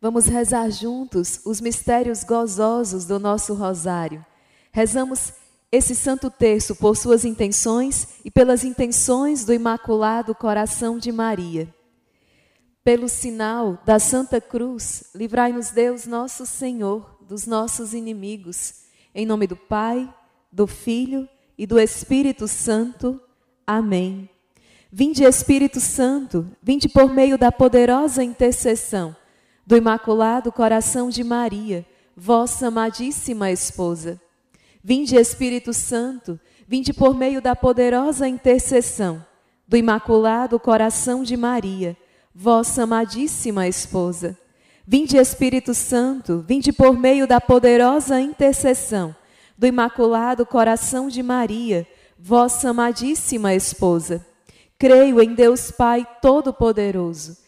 Vamos rezar juntos os mistérios gozosos do nosso rosário. Rezamos esse santo terço por suas intenções e pelas intenções do Imaculado Coração de Maria. Pelo sinal da Santa Cruz, livrai-nos Deus nosso Senhor dos nossos inimigos. Em nome do Pai, do Filho e do Espírito Santo. Amém. Vinde Espírito Santo, vinde por meio da poderosa intercessão do Imaculado Coração de Maria, vossa amadíssima esposa. Vinde, Espírito Santo, vinde por meio da poderosa intercessão do Imaculado Coração de Maria, vossa amadíssima esposa. Vinde, Espírito Santo, vinde por meio da poderosa intercessão do Imaculado Coração de Maria, vossa amadíssima esposa. Creio em Deus Pai Todo-Poderoso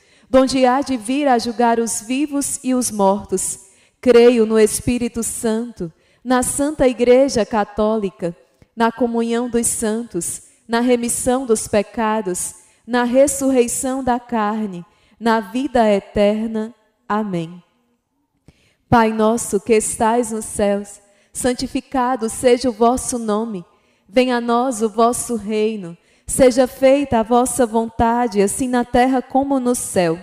donde há de vir a julgar os vivos e os mortos. Creio no Espírito Santo, na Santa Igreja Católica, na comunhão dos santos, na remissão dos pecados, na ressurreição da carne, na vida eterna. Amém. Pai nosso que estais nos céus, santificado seja o vosso nome. Venha a nós o vosso reino. Seja feita a vossa vontade, assim na terra como no céu.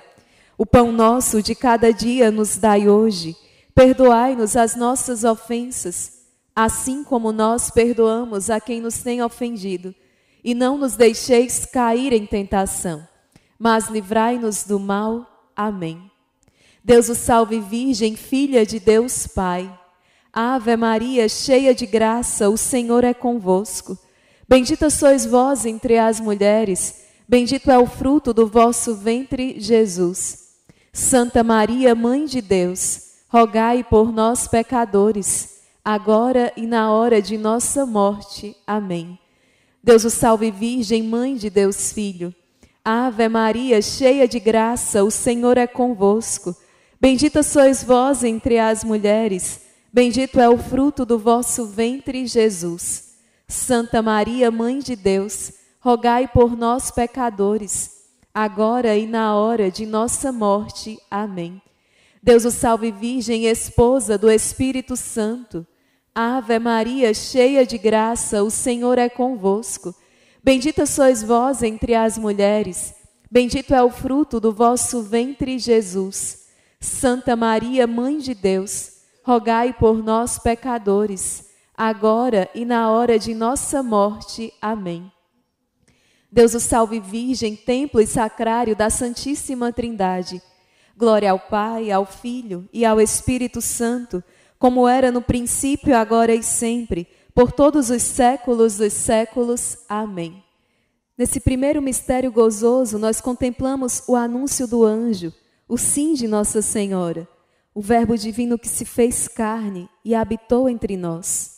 O pão nosso de cada dia nos dai hoje. Perdoai-nos as nossas ofensas, assim como nós perdoamos a quem nos tem ofendido. E não nos deixeis cair em tentação, mas livrai-nos do mal. Amém. Deus o salve, Virgem, filha de Deus Pai. Ave Maria, cheia de graça, o Senhor é convosco. Bendita sois vós entre as mulheres, bendito é o fruto do vosso ventre, Jesus. Santa Maria, Mãe de Deus, rogai por nós, pecadores, agora e na hora de nossa morte. Amém. Deus o salve, Virgem, Mãe de Deus Filho. Ave Maria, cheia de graça, o Senhor é convosco. Bendita sois vós entre as mulheres, bendito é o fruto do vosso ventre, Jesus. Santa Maria, Mãe de Deus, rogai por nós, pecadores, agora e na hora de nossa morte. Amém. Deus o salve, Virgem, esposa do Espírito Santo. Ave Maria, cheia de graça, o Senhor é convosco. Bendita sois vós entre as mulheres, bendito é o fruto do vosso ventre, Jesus. Santa Maria, Mãe de Deus, rogai por nós, pecadores agora e na hora de nossa morte. Amém. Deus o salve, Virgem, templo e sacrário da Santíssima Trindade. Glória ao Pai, ao Filho e ao Espírito Santo, como era no princípio, agora e sempre, por todos os séculos dos séculos. Amém. Nesse primeiro mistério gozoso, nós contemplamos o anúncio do anjo, o sim de Nossa Senhora, o Verbo divino que se fez carne e habitou entre nós.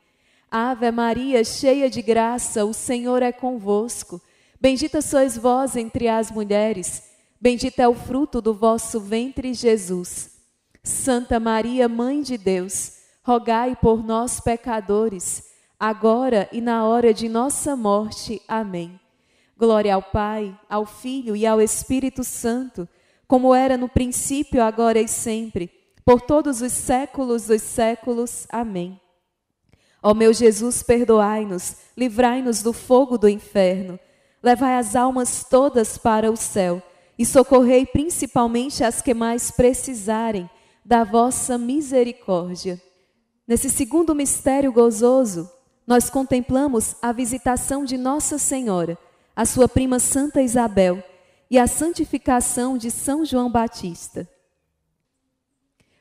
Ave Maria, cheia de graça, o Senhor é convosco. Bendita sois vós entre as mulheres Bendito é o fruto do vosso ventre, Jesus. Santa Maria, Mãe de Deus, rogai por nós, pecadores, agora e na hora de nossa morte. Amém. Glória ao Pai, ao Filho e ao Espírito Santo, como era no princípio, agora e sempre, por todos os séculos dos séculos. Amém. Ó meu Jesus, perdoai-nos, livrai-nos do fogo do inferno, levai as almas todas para o céu e socorrei principalmente as que mais precisarem da vossa misericórdia. Nesse segundo mistério gozoso, nós contemplamos a visitação de Nossa Senhora, a sua prima Santa Isabel e a santificação de São João Batista.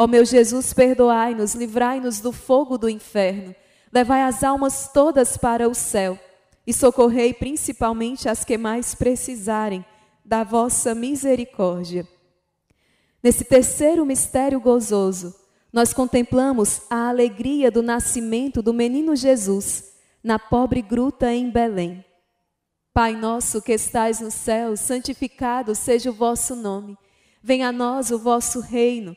Ó meu Jesus, perdoai-nos, livrai-nos do fogo do inferno, levai as almas todas para o céu e socorrei principalmente as que mais precisarem da vossa misericórdia. Nesse terceiro mistério gozoso, nós contemplamos a alegria do nascimento do menino Jesus na pobre gruta em Belém. Pai nosso que estais no céu, santificado seja o vosso nome. Venha a nós o vosso reino.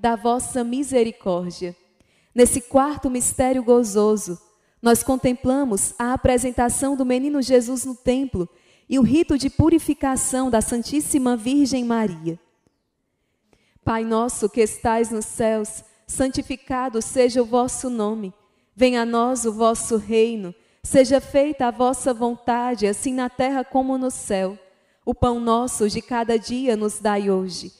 da vossa misericórdia. Nesse quarto mistério gozoso, nós contemplamos a apresentação do menino Jesus no templo e o rito de purificação da Santíssima Virgem Maria. Pai nosso que estais nos céus, santificado seja o vosso nome. Venha a nós o vosso reino. Seja feita a vossa vontade, assim na terra como no céu. O pão nosso de cada dia nos dai hoje.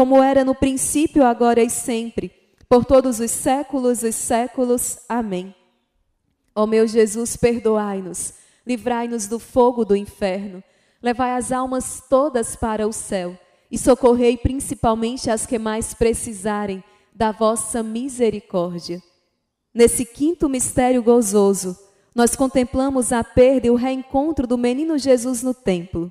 como era no princípio, agora e sempre, por todos os séculos e séculos. Amém. Ó meu Jesus, perdoai-nos, livrai-nos do fogo do inferno, levai as almas todas para o céu e socorrei principalmente as que mais precisarem da vossa misericórdia. Nesse quinto mistério gozoso, nós contemplamos a perda e o reencontro do menino Jesus no templo.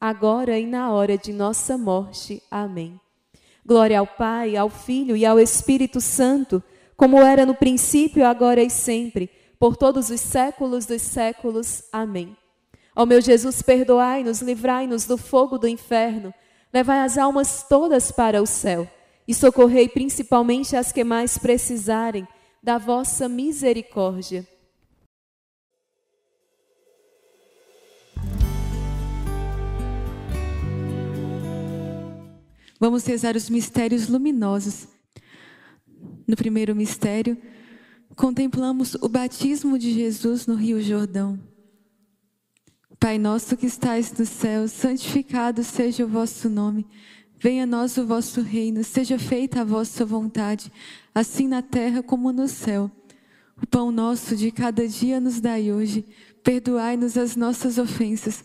agora e na hora de nossa morte. Amém. Glória ao Pai, ao Filho e ao Espírito Santo, como era no princípio, agora e sempre, por todos os séculos dos séculos. Amém. Ó meu Jesus, perdoai-nos, livrai-nos do fogo do inferno, levai as almas todas para o céu e socorrei principalmente as que mais precisarem da vossa misericórdia. Vamos rezar os mistérios luminosos. No primeiro mistério, contemplamos o batismo de Jesus no Rio Jordão. Pai nosso que estais no céu, santificado seja o vosso nome. Venha a nós o vosso reino, seja feita a vossa vontade, assim na terra como no céu. O pão nosso de cada dia nos dai hoje. Perdoai-nos as nossas ofensas,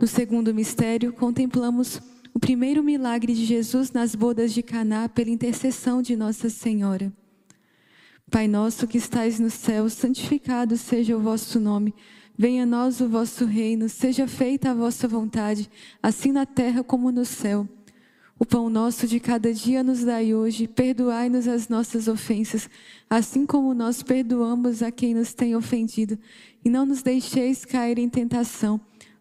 No segundo mistério, contemplamos o primeiro milagre de Jesus nas bodas de Caná pela intercessão de Nossa Senhora. Pai nosso que estais no céu, santificado seja o vosso nome. Venha a nós o vosso reino, seja feita a vossa vontade, assim na terra como no céu. O pão nosso de cada dia nos dai hoje, perdoai-nos as nossas ofensas, assim como nós perdoamos a quem nos tem ofendido, e não nos deixeis cair em tentação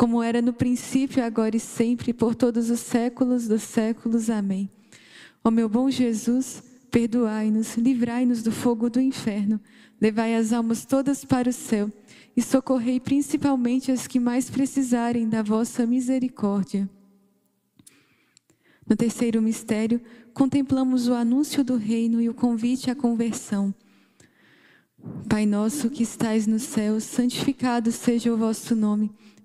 como era no princípio, agora e sempre, por todos os séculos dos séculos. Amém. Ó meu bom Jesus, perdoai-nos, livrai-nos do fogo do inferno, levai as almas todas para o céu e socorrei principalmente as que mais precisarem da vossa misericórdia. No terceiro mistério, contemplamos o anúncio do reino e o convite à conversão. Pai nosso que estais no céu, santificado seja o vosso nome.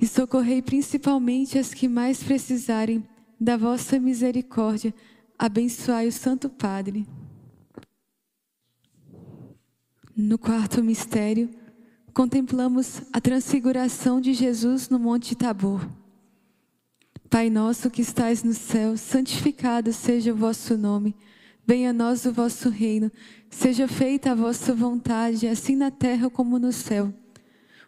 e socorrei principalmente as que mais precisarem da vossa misericórdia. Abençoai o Santo Padre. No quarto mistério, contemplamos a transfiguração de Jesus no Monte Tabor. Pai nosso que estais no céu, santificado seja o vosso nome. Venha a nós o vosso reino. Seja feita a vossa vontade, assim na terra como no céu.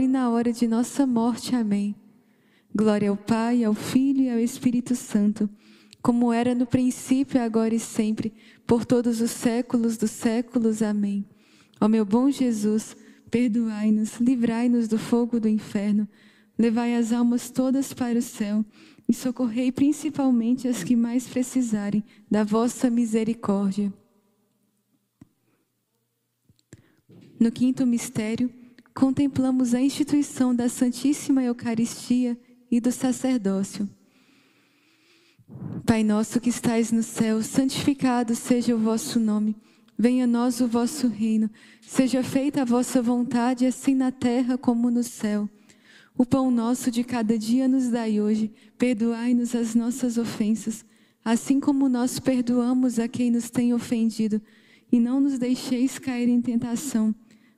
e na hora de nossa morte. Amém. Glória ao Pai, ao Filho e ao Espírito Santo, como era no princípio, agora e sempre, por todos os séculos dos séculos. Amém. Ó meu bom Jesus, perdoai-nos, livrai-nos do fogo do inferno Levai as almas todas para o céu e socorrei principalmente as que mais precisarem da vossa misericórdia. No quinto mistério, contemplamos a instituição da Santíssima Eucaristia e do sacerdócio. Pai nosso que estais no céu, santificado seja o vosso nome. Venha a nós o vosso reino. Seja feita a vossa vontade, assim na terra como no céu. O pão nosso de cada dia nos dai hoje. Perdoai-nos as nossas ofensas, assim como nós perdoamos a quem nos tem ofendido. E não nos deixeis cair em tentação,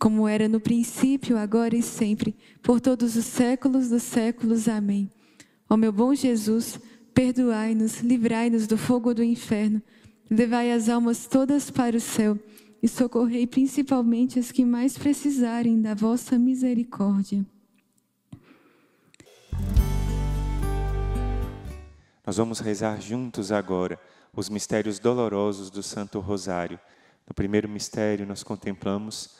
como era no princípio, agora e sempre, por todos os séculos dos séculos. Amém. Ó meu bom Jesus, perdoai-nos, livrai-nos do fogo do inferno, levai as almas todas para o céu e socorrei principalmente as que mais precisarem da vossa misericórdia. Nós vamos rezar juntos agora os mistérios dolorosos do Santo Rosário. No primeiro mistério, nós contemplamos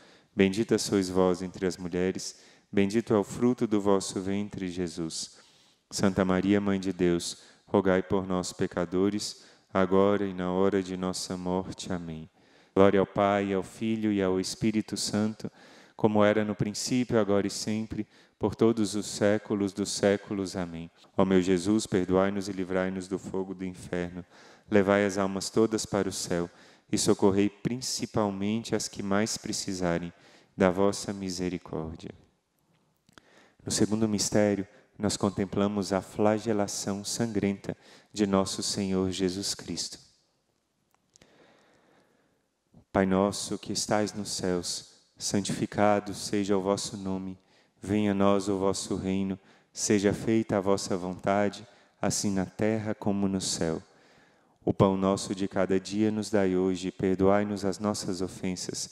Bendita sois vós entre as mulheres, bendito é o fruto do vosso ventre, Jesus. Santa Maria, Mãe de Deus, rogai por nós, pecadores, agora e na hora de nossa morte. Amém. Glória ao Pai, ao Filho e ao Espírito Santo como era no princípio, agora e sempre, por todos os séculos dos séculos. Amém. Ó meu Jesus, perdoai-nos e livrai-nos do fogo do inferno. Levai as almas todas para o céu e socorrei principalmente as que mais precisarem da vossa misericórdia. No segundo mistério, nós contemplamos a flagelação sangrenta de nosso Senhor Jesus Cristo. Pai nosso que estais nos céus, santificado seja o vosso nome, venha a nós o vosso reino, seja feita a vossa vontade, assim na terra como no céu. O pão nosso de cada dia nos dai hoje, perdoai-nos as nossas ofensas,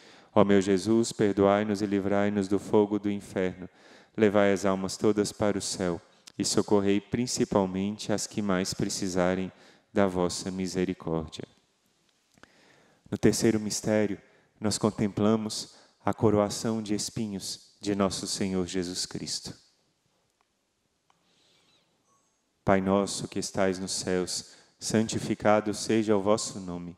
Ó meu Jesus, perdoai-nos e livrai-nos do fogo do inferno. Levai as almas todas para o céu e socorrei principalmente as que mais precisarem da vossa misericórdia. No terceiro mistério, nós contemplamos a coroação de espinhos de nosso Senhor Jesus Cristo. Pai nosso que estais nos céus, santificado seja o vosso nome.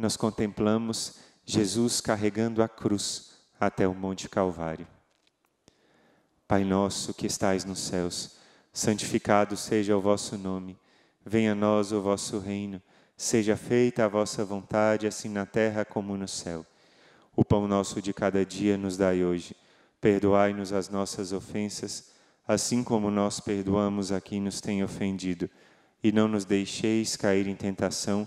nós contemplamos Jesus carregando a cruz até o Monte Calvário. Pai nosso que estais nos céus, santificado seja o vosso nome, venha a nós o vosso reino, seja feita a vossa vontade, assim na terra como no céu. O pão nosso de cada dia nos dai hoje. Perdoai-nos as nossas ofensas, assim como nós perdoamos a quem nos tem ofendido. E não nos deixeis cair em tentação,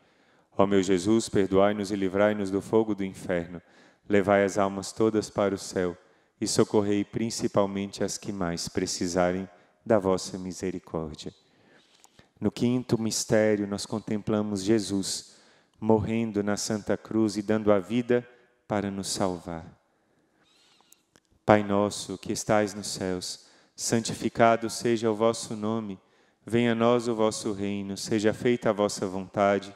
Ó meu Jesus, perdoai-nos e livrai-nos do fogo do inferno. Levai as almas todas para o céu e socorrei principalmente as que mais precisarem da vossa misericórdia. No quinto mistério, nós contemplamos Jesus morrendo na Santa Cruz e dando a vida para nos salvar. Pai nosso que estais nos céus, santificado seja o vosso nome, venha a nós o vosso reino, seja feita a vossa vontade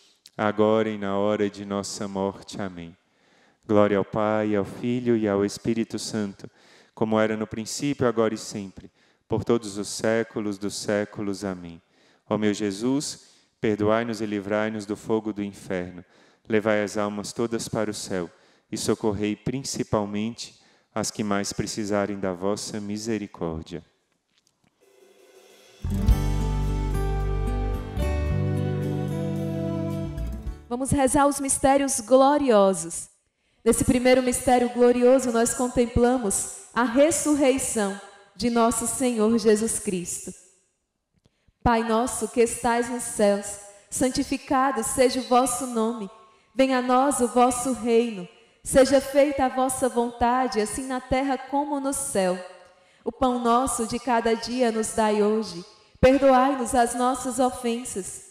agora e na hora de nossa morte. Amém. Glória ao Pai, ao Filho e ao Espírito Santo, como era no princípio, agora e sempre, por todos os séculos dos séculos. Amém. Ó meu Jesus, perdoai-nos e livrai-nos do fogo do inferno. Levai as almas todas para o céu e socorrei principalmente as que mais precisarem da vossa misericórdia. Vamos rezar os mistérios gloriosos. Nesse primeiro mistério glorioso, nós contemplamos a ressurreição de nosso Senhor Jesus Cristo. Pai nosso que estais nos céus, santificado seja o vosso nome. Venha a nós o vosso reino. Seja feita a vossa vontade, assim na terra como no céu. O pão nosso de cada dia nos dai hoje. Perdoai-nos as nossas ofensas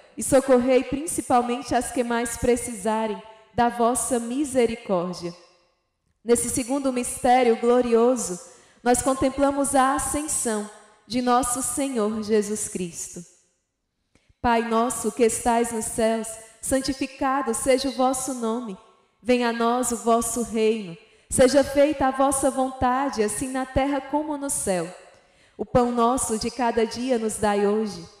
e socorrei principalmente as que mais precisarem da vossa misericórdia. Nesse segundo mistério glorioso, nós contemplamos a ascensão de nosso Senhor Jesus Cristo. Pai nosso que estais nos céus, santificado seja o vosso nome. Venha a nós o vosso reino. Seja feita a vossa vontade, assim na terra como no céu. O pão nosso de cada dia nos dai hoje.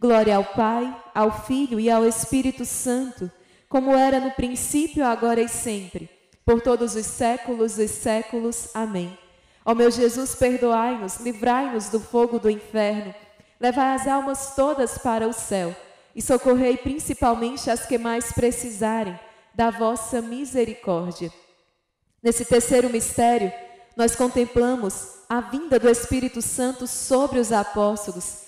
Glória ao Pai, ao Filho e ao Espírito Santo, como era no princípio, agora e sempre, por todos os séculos dos séculos. Amém. Ó meu Jesus, perdoai-nos, livrai-nos do fogo do inferno, levai as almas todas para o céu e socorrei principalmente as que mais precisarem da vossa misericórdia. Nesse terceiro mistério, nós contemplamos a vinda do Espírito Santo sobre os apóstolos,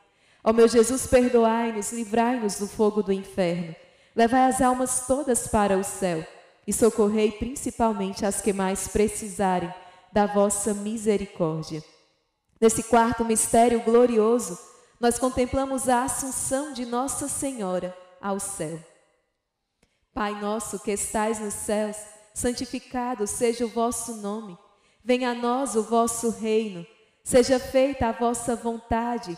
Ó meu Jesus, perdoai-nos, livrai-nos do fogo do inferno, levai as almas todas para o céu e socorrei principalmente as que mais precisarem da vossa misericórdia. Nesse quarto mistério glorioso, nós contemplamos a assunção de Nossa Senhora ao céu. Pai nosso que estais nos céus, santificado seja o vosso nome. Venha a nós o vosso reino. Seja feita a vossa vontade,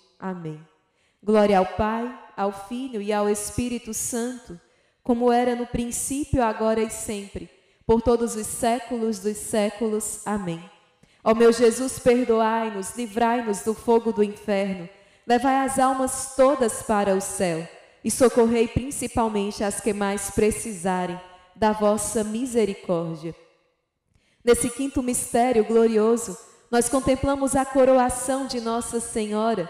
Amém. Glória ao Pai, ao Filho e ao Espírito Santo, como era no princípio, agora e sempre por todos os séculos dos séculos. Amém. Ó meu Jesus, perdoai-nos, livrai-nos do fogo do inferno, levai as almas todas para o céu e socorrei principalmente as que mais precisarem da vossa misericórdia. Nesse quinto mistério glorioso, nós contemplamos a coroação de Nossa Senhora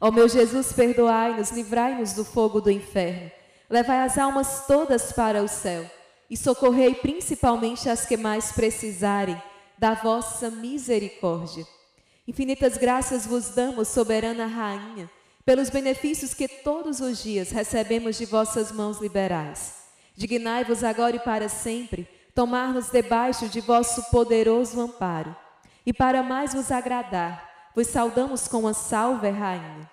Ó meu Jesus, perdoai-nos, livrai-nos do fogo do inferno. Levai as almas todas para o céu e socorrei principalmente as que mais precisarem da vossa misericórdia. Infinitas graças vos damos, soberana rainha, pelos benefícios que todos os dias recebemos de vossas mãos liberais. Dignai-vos agora e para sempre tomar-nos debaixo de vosso poderoso amparo. E para mais vos agradar, vos saudamos com a salve, Rainha.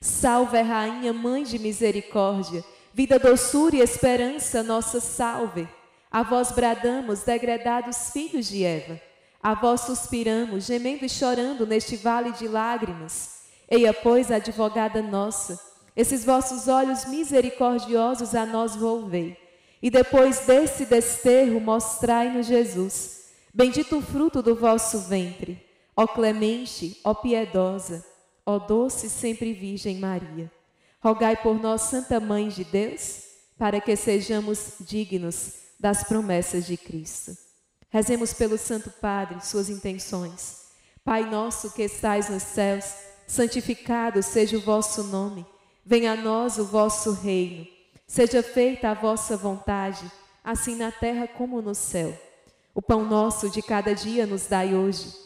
Salve, Rainha, Mãe de Misericórdia, vida, doçura e esperança, nossa salve. A vós bradamos, degredados filhos de Eva. A vós suspiramos, gemendo e chorando neste vale de lágrimas. Eia, pois, advogada nossa, esses vossos olhos misericordiosos a nós volvei. E depois desse desterro, mostrai-nos Jesus. Bendito o fruto do vosso ventre. Ó clemente, ó piedosa, ó doce sempre Virgem Maria, rogai por nós, Santa Mãe de Deus, para que sejamos dignos das promessas de Cristo. Rezemos pelo Santo Padre, suas intenções. Pai nosso que estais nos céus, santificado seja o vosso nome. Venha a nós o vosso reino. Seja feita a vossa vontade, assim na terra como no céu. O pão nosso de cada dia nos dai hoje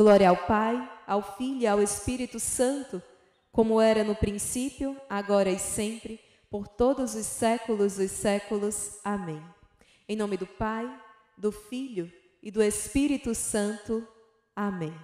Glória ao Pai, ao Filho e ao Espírito Santo, como era no princípio, agora e sempre, por todos os séculos dos séculos. Amém. Em nome do Pai, do Filho e do Espírito Santo. Amém.